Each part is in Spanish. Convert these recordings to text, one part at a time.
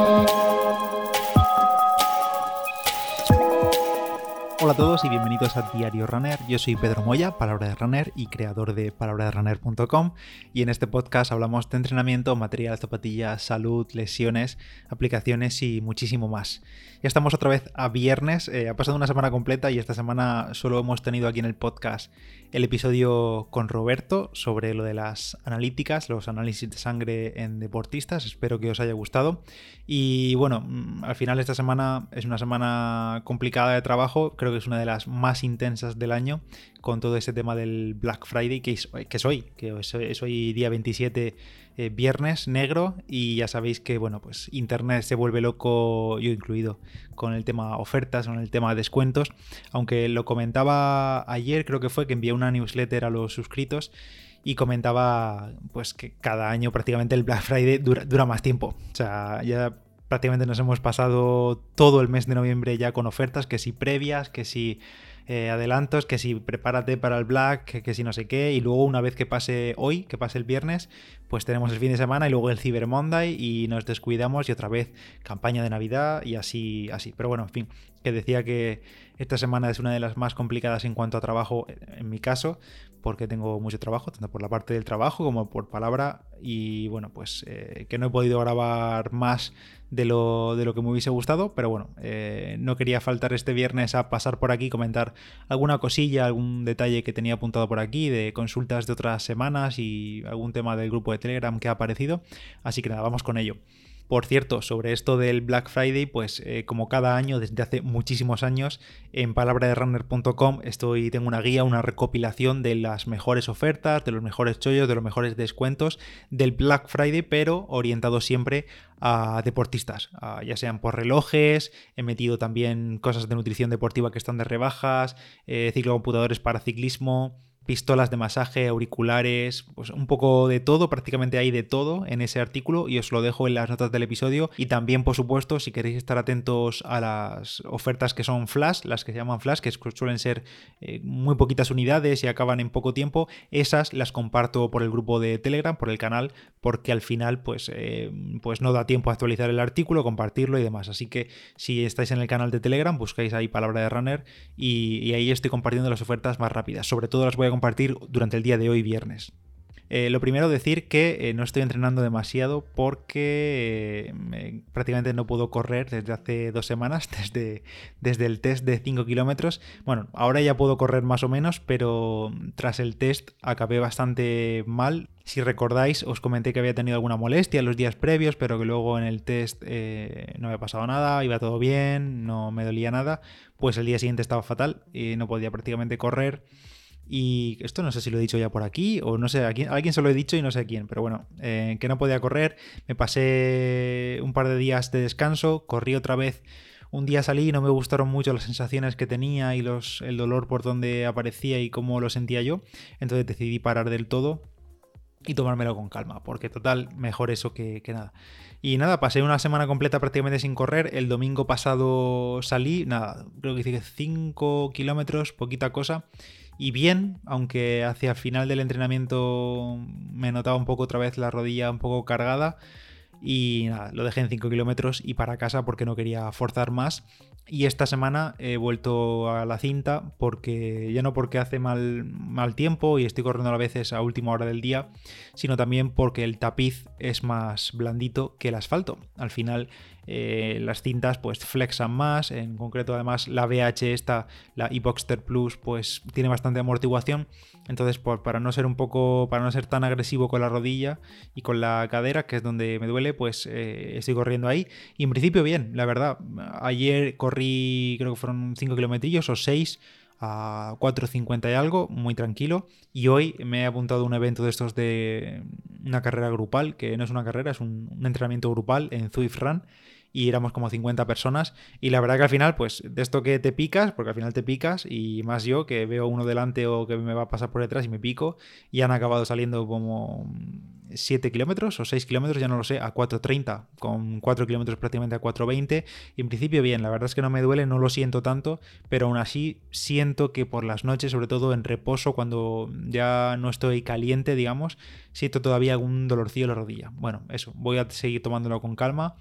Música Hola a todos y bienvenidos a Diario Runner. Yo soy Pedro Moya, palabra de runner y creador de palabraderunner.com y en este podcast hablamos de entrenamiento, material, zapatillas, salud, lesiones, aplicaciones y muchísimo más. Ya estamos otra vez a viernes, eh, ha pasado una semana completa y esta semana solo hemos tenido aquí en el podcast el episodio con Roberto sobre lo de las analíticas, los análisis de sangre en deportistas. Espero que os haya gustado. Y bueno, mm, al final esta semana es una semana complicada de trabajo, creo que es una de las más intensas del año con todo ese tema del Black Friday que es, que hoy, que es hoy día 27 eh, viernes negro y ya sabéis que bueno pues internet se vuelve loco yo incluido con el tema ofertas con el tema descuentos. Aunque lo comentaba ayer creo que fue que envié una newsletter a los suscritos y comentaba pues que cada año prácticamente el Black Friday dura, dura más tiempo. O sea ya prácticamente nos hemos pasado todo el mes de noviembre ya con ofertas que si previas que si eh, adelantos, que si prepárate para el Black, que, si no sé qué, y luego una vez que pase hoy, que pase el viernes, pues tenemos el fin de semana y luego el Cyber Monday y nos descuidamos y otra vez campaña de Navidad y así, así. Pero bueno, en fin, que decía que esta semana es una de las más complicadas en cuanto a trabajo, en mi caso, porque tengo mucho trabajo, tanto por la parte del trabajo como por palabra. Y bueno, pues eh, que no he podido grabar más de lo, de lo que me hubiese gustado, pero bueno, eh, no quería faltar este viernes a pasar por aquí, comentar alguna cosilla, algún detalle que tenía apuntado por aquí, de consultas de otras semanas y algún tema del grupo de Telegram que ha aparecido. Así que nada, vamos con ello. Por cierto, sobre esto del Black Friday, pues eh, como cada año, desde hace muchísimos años, en palabraderunner.com estoy, tengo una guía, una recopilación de las mejores ofertas, de los mejores chollos, de los mejores descuentos del Black Friday, pero orientado siempre a deportistas, ya sean por relojes, he metido también cosas de nutrición deportiva que están de rebajas, eh, ciclocomputadores para ciclismo, pistolas de masaje, auriculares, pues un poco de todo, prácticamente hay de todo en ese artículo y os lo dejo en las notas del episodio. Y también por supuesto si queréis estar atentos a las ofertas que son flash, las que se llaman flash, que suelen ser eh, muy poquitas unidades y acaban en poco tiempo, esas las comparto por el grupo de Telegram, por el canal, porque al final pues, eh, pues no da tiempo a actualizar el artículo, compartirlo y demás, así que si estáis en el canal de Telegram buscáis ahí palabra de runner y, y ahí estoy compartiendo las ofertas más rápidas, sobre todo las voy a compartir durante el día de hoy viernes. Eh, lo primero, decir que eh, no estoy entrenando demasiado porque eh, prácticamente no puedo correr desde hace dos semanas, desde, desde el test de 5 kilómetros. Bueno, ahora ya puedo correr más o menos, pero tras el test acabé bastante mal. Si recordáis, os comenté que había tenido alguna molestia los días previos, pero que luego en el test no había pasado nada, iba todo bien, no me dolía nada. Pues el día siguiente estaba fatal y no podía prácticamente correr. Y esto no sé si lo he dicho ya por aquí o no sé, a quién, alguien se lo he dicho y no sé a quién, pero bueno, eh, que no podía correr, me pasé un par de días de descanso, corrí otra vez. Un día salí y no me gustaron mucho las sensaciones que tenía y los, el dolor por donde aparecía y cómo lo sentía yo. Entonces decidí parar del todo y tomármelo con calma, porque total, mejor eso que, que, nada. Y nada, pasé una semana completa prácticamente sin correr. El domingo pasado salí, nada, creo que hice 5 kilómetros, poquita cosa y bien, aunque hacia el final del entrenamiento me notaba un poco otra vez la rodilla un poco cargada. Y nada, lo dejé en 5 kilómetros y para casa porque no quería forzar más. Y esta semana he vuelto a la cinta porque ya no porque hace mal, mal tiempo y estoy corriendo a veces a última hora del día, sino también porque el tapiz es más blandito que el asfalto. Al final eh, las cintas pues flexan más, en concreto además la VH esta, la eBoxster Plus pues tiene bastante amortiguación, entonces para no ser un poco, para no ser tan agresivo con la rodilla y con la cadera, que es donde me duele, pues eh, estoy corriendo ahí. Y en principio bien, la verdad, ayer corrí creo que fueron 5 kilómetros o 6 a 4.50 y algo, muy tranquilo. Y hoy me he apuntado a un evento de estos de una carrera grupal, que no es una carrera, es un, entrenamiento grupal en Zwift Run y éramos como 50 personas. Y la verdad que al final, pues de esto que te picas, porque al final te picas, y más yo que veo uno delante o que me va a pasar por detrás y me pico, y han acabado saliendo como 7 kilómetros o 6 kilómetros, ya no lo sé, a 4.30, con 4 kilómetros prácticamente a 4.20. Y en principio bien, la verdad es que no me duele, no lo siento tanto, pero aún así siento que por las noches, sobre todo en reposo, cuando ya no estoy caliente, digamos, siento todavía algún dolorcillo en la rodilla. Bueno, eso, voy a seguir tomándolo con calma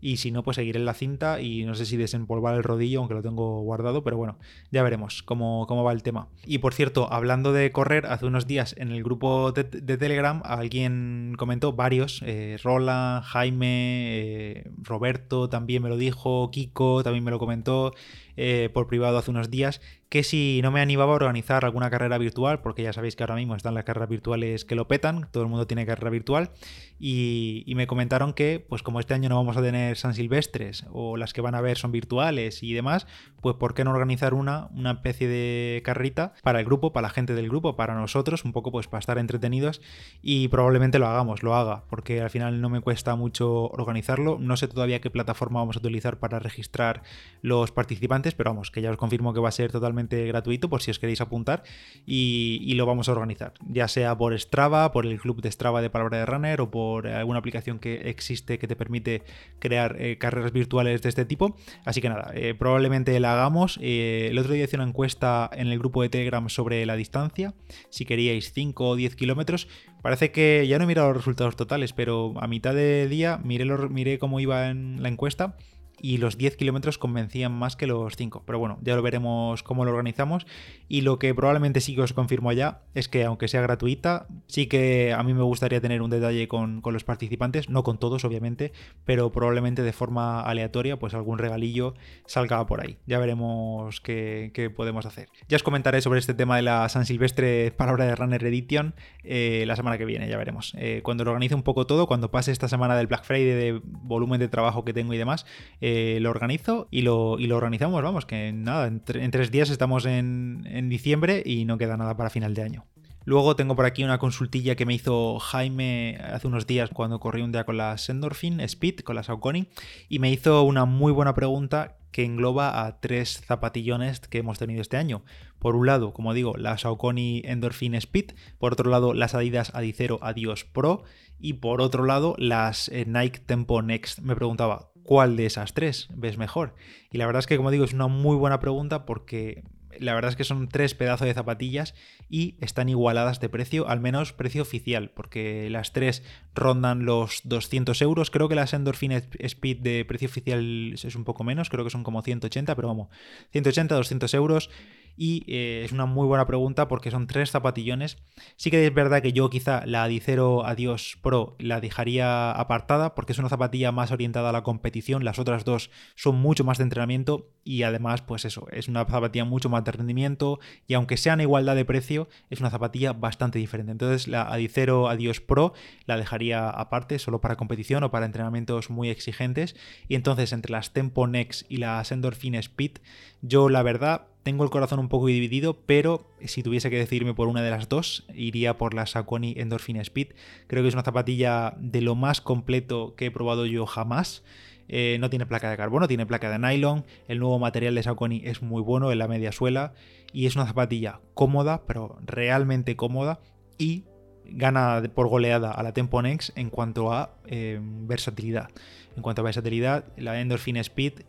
y si no, pues seguiré en la cinta y no sé si desempolvar el rodillo, aunque lo tengo guardado, pero bueno, ya veremos cómo, cómo va el tema. Y por cierto, hablando de correr, hace unos días en el grupo de, Telegram alguien comentó, varios, eh, Roland, Jaime, eh, Roberto también me lo dijo, Kiko también me lo comentó, eh, por privado hace unos días que si no me animaba a organizar alguna carrera virtual, porque ya sabéis que ahora mismo están las carreras virtuales que lo petan, todo el mundo tiene carrera virtual, y, me comentaron que, pues como este año no vamos a tener San Silvestres, o las que van a ver son virtuales y demás, pues ¿por qué no organizar una, una especie de carrita para el grupo, para la gente del grupo, para nosotros, un poco pues para estar entretenidos, y probablemente lo hagamos, lo haga, porque al final no me cuesta mucho organizarlo, no sé todavía qué plataforma vamos a utilizar para registrar los participantes, pero vamos, que ya os confirmo que va a ser totalmente gratuito por si os queréis apuntar y, lo vamos a organizar, ya sea por Strava, por el club de Strava de Palabra de Runner o por alguna aplicación que existe que te permite crear eh, carreras virtuales de este tipo. Así que nada, eh, probablemente la hagamos. Eh, el otro día hice una encuesta en el grupo de Telegram sobre la distancia, si queríais 5 o 10 kilómetros. Parece que ya no he mirado los resultados totales, pero a mitad de día miré, miré cómo iba en la encuesta y los 10 kilómetros convencían más que los 5. Pero bueno, ya lo veremos cómo lo organizamos. Y lo que probablemente sí que os confirmo ya es que aunque sea gratuita, sí que a mí me gustaría tener un detalle con, los participantes, no con todos obviamente, pero probablemente de forma aleatoria, pues algún regalillo salga por ahí. Ya veremos qué, podemos hacer. Ya os comentaré sobre este tema de la San Silvestre Palabra de Runner Edition eh, la semana que viene, ya veremos. Eh, cuando lo organice un poco todo, cuando pase esta semana del Black Friday de volumen de trabajo que tengo y demás, eh, lo organizo y lo, y lo, organizamos, vamos, que nada, en, tres días estamos en, en diciembre y no queda nada para final de año. Luego tengo por aquí una consultilla que me hizo Jaime hace unos días cuando corrí un día con la Endorphin Speed, con la Saucony, y me hizo una muy buena pregunta que engloba a tres zapatillones que hemos tenido este año. Por un lado, como digo, la Saucony Endorphin Speed, por otro lado, las Adidas Adicero Adios Pro y por otro lado, las eh, Nike Tempo Next. Me preguntaba, ¿cuál de esas tres ves mejor? Y la verdad es que, como digo, es una muy buena pregunta porque la verdad es que son tres pedazos de zapatillas y están igualadas de precio, al menos precio oficial, porque las tres rondan los 200 euros. Creo que las Endorphin Speed de precio oficial es un poco menos, creo que son como 180, pero vamos, 180, 200 euros y eh, es una muy buena pregunta porque son tres zapatillones. Sí que es verdad que yo quizá la Adicero Adios Pro la dejaría apartada porque es una zapatilla más orientada a la competición. Las otras dos son mucho más de entrenamiento y además, pues eso, es una zapatilla mucho más de rendimiento y aunque sean igualdad de precio, es una zapatilla bastante diferente. Entonces la Adicero Adios Pro la dejaría aparte solo para competición o para entrenamientos muy exigentes. Y entonces entre las Tempo Next y las Endorphin Speed, yo la verdad tengo el corazón un poco dividido, pero si tuviese que decidirme por una de las dos, iría por la Saucony Endorphin Speed. Creo que es una zapatilla de lo más completo que he probado yo jamás. Eh, no tiene placa de carbono, tiene placa de nylon. El nuevo material de Saucony es muy bueno en la media suela y es una zapatilla cómoda, pero realmente cómoda y gana por goleada a la Tempo Next en cuanto a eh, versatilidad. En cuanto a versatilidad, la Endorphin Speed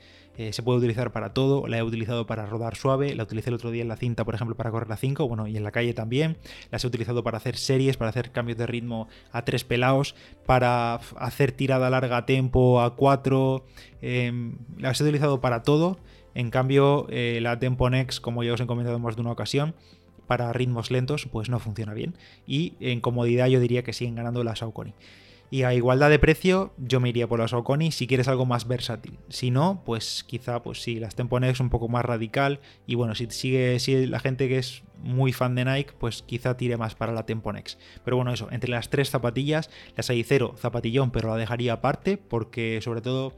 eh, se puede utilizar para todo, la he utilizado para rodar suave, la utilicé el otro día en la cinta, por ejemplo, para correr la 5, bueno, y en la calle también, las he utilizado para hacer series, para hacer cambios de ritmo a tres pelados, para hacer tirada larga a tempo a 4, em, las he utilizado para todo, en cambio eh, la Tempo Next, como ya os he comentado en más de una ocasión, para ritmos lentos, pues no funciona bien. Y en comodidad yo diría que siguen ganando la Saucony. Y a igualdad de precio, yo me iría por las Saucony si quieres algo más versátil. Si no, pues quizá, pues sí, las Temponex un poco más radical. Y bueno, si sigue, si la gente que es muy fan de Nike, pues quizá tire más para la Temponex. Pero bueno, eso, entre las tres zapatillas, la 6.0 zapatillón, pero la dejaría aparte, porque sobre todo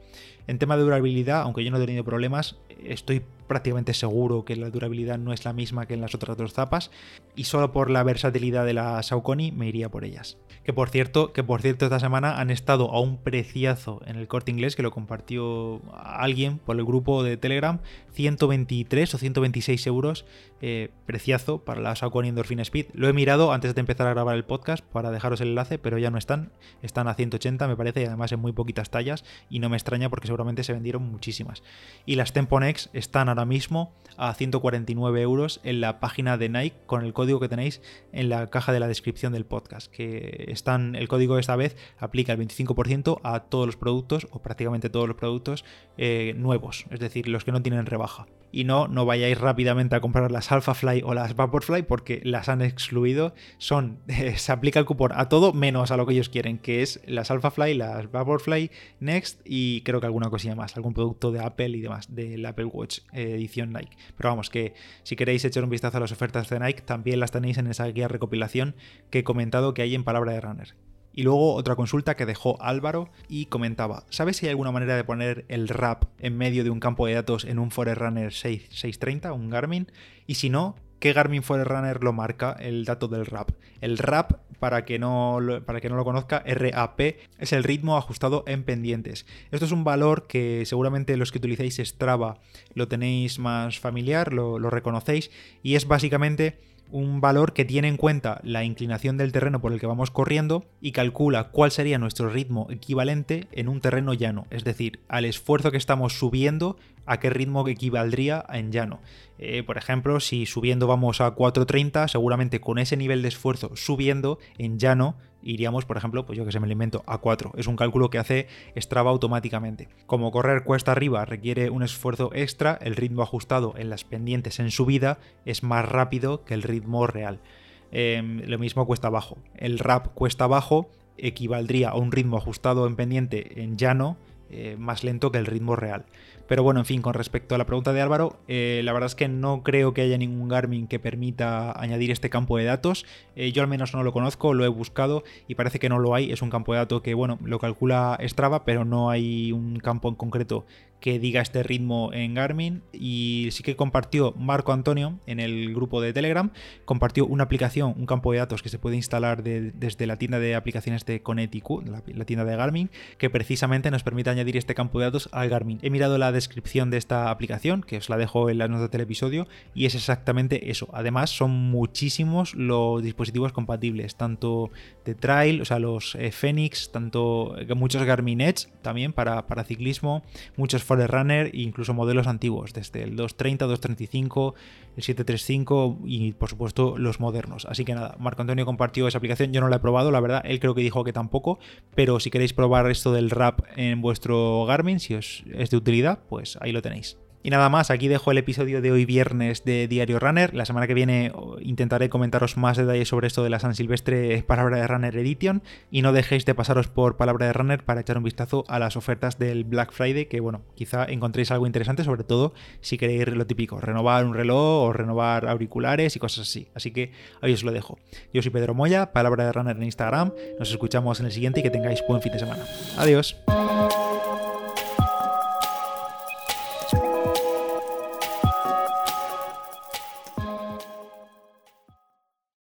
en tema de durabilidad, aunque yo no he tenido problemas, estoy prácticamente seguro que la durabilidad no es la misma que en las otras dos zapas. Y solo por la versatilidad de la Saucony me iría por ellas. Que por cierto, que por cierto esta semana han estado a un preciazo en el corte inglés que lo compartió alguien por el grupo de Telegram, 123 o 126 euros, eh, preciazo para la Saucony Endorphin Speed. Lo he mirado antes de empezar a grabar el podcast para dejaros el enlace, pero ya no están, están a 180 me parece y además en muy poquitas tallas y no me extraña porque seguramente se vendieron muchísimas. Y las Temponex están ahora mismo a 149 euros en la página de Nike con el código que tenéis en la caja de la descripción del podcast. Que están, el código esta vez aplica el 25% a todos los productos o prácticamente todos los productos eh, nuevos, es decir, los que no tienen rebaja y no, no vayáis rápidamente a comprar las Alphafly o las Vaporfly porque las han excluido. Son, se aplica el cupón a todo menos a lo que ellos quieren, que es las Alphafly, las Vaporfly, Next y creo que alguna cosilla más, algún producto de Apple y demás, del Apple Watch edición Nike. Pero vamos, que si queréis echar un vistazo a las ofertas de Nike, también las tenéis en esa guía recopilación que he comentado que hay en Palabra de Runner. Y luego otra consulta que dejó Álvaro y comentaba, ¿sabes si hay alguna manera de poner el RAP en medio de un campo de datos en un Forerunner 630, un Garmin? Y si no, ¿qué Garmin Forerunner lo marca el dato del RAP? El RAP, para que no, para que no lo conozca, RAP es el ritmo ajustado en pendientes. Esto es un valor que seguramente los que utilicéis Strava lo tenéis más familiar, lo, lo reconocéis, y es básicamente un valor que tiene en cuenta la inclinación del terreno por el que vamos corriendo y calcula cuál sería nuestro ritmo equivalente en un terreno llano, es decir, al esfuerzo que estamos subiendo, a qué ritmo equivaldría en llano. Eh, por ejemplo, si subiendo vamos a 4.30, seguramente con ese nivel de esfuerzo subiendo en llano iríamos, por ejemplo, pues yo que sé, me lo invento, a 4. Es un cálculo que hace Strava automáticamente. Como correr cuesta arriba requiere un esfuerzo extra, el ritmo ajustado en las pendientes en subida es más rápido que el ritmo real. Em, lo mismo cuesta abajo. El rap cuesta abajo equivaldría a un ritmo ajustado en pendiente en llano eh, más lento que el ritmo real. Pero bueno, en fin, con respecto a la pregunta de Álvaro, eh, la verdad es que no creo que haya ningún Garmin que permita añadir este campo de datos. Eh, yo al menos no lo conozco, lo he buscado y parece que no lo hay. Es un campo de datos que, bueno, lo calcula Strava, pero no hay un campo en concreto que diga este ritmo en Garmin y sí que compartió Marco Antonio en el grupo de Telegram, compartió una aplicación, un campo de datos que se puede instalar desde la tienda de aplicaciones de Connecticut, la, tienda de Garmin, que precisamente nos permite añadir este campo de datos al Garmin. He mirado la descripción de esta aplicación, que os la dejo en las notas del episodio, y es exactamente eso. Además, son muchísimos los dispositivos compatibles, tanto de trail, o sea, los eh, tanto eh, muchos Garmin Edge también para, para ciclismo, muchos Forerunner e incluso modelos antiguos, desde el 230, 235, el 735 y por supuesto los modernos. Así que nada, Marco Antonio compartió esa aplicación, yo no la he probado, la verdad, él creo que dijo que tampoco, pero si queréis probar esto del rap en vuestro Garmin, si os es de utilidad, pues ahí lo tenéis. Y nada más, aquí dejo el episodio de hoy viernes de Diario Runner. La semana que viene intentaré comentaros más detalles sobre esto de la San Silvestre Palabra de Runner Edition. Y no dejéis de pasaros por Palabra de Runner para echar un vistazo a las ofertas del Black Friday, que bueno, quizá encontréis algo interesante, sobre todo si queréis lo típico, renovar un reloj o renovar auriculares y cosas así. Así que ahí os lo dejo. Yo soy Pedro Moya, Palabra de Runner en Instagram. Nos escuchamos en el siguiente y que tengáis buen fin de semana. Adiós.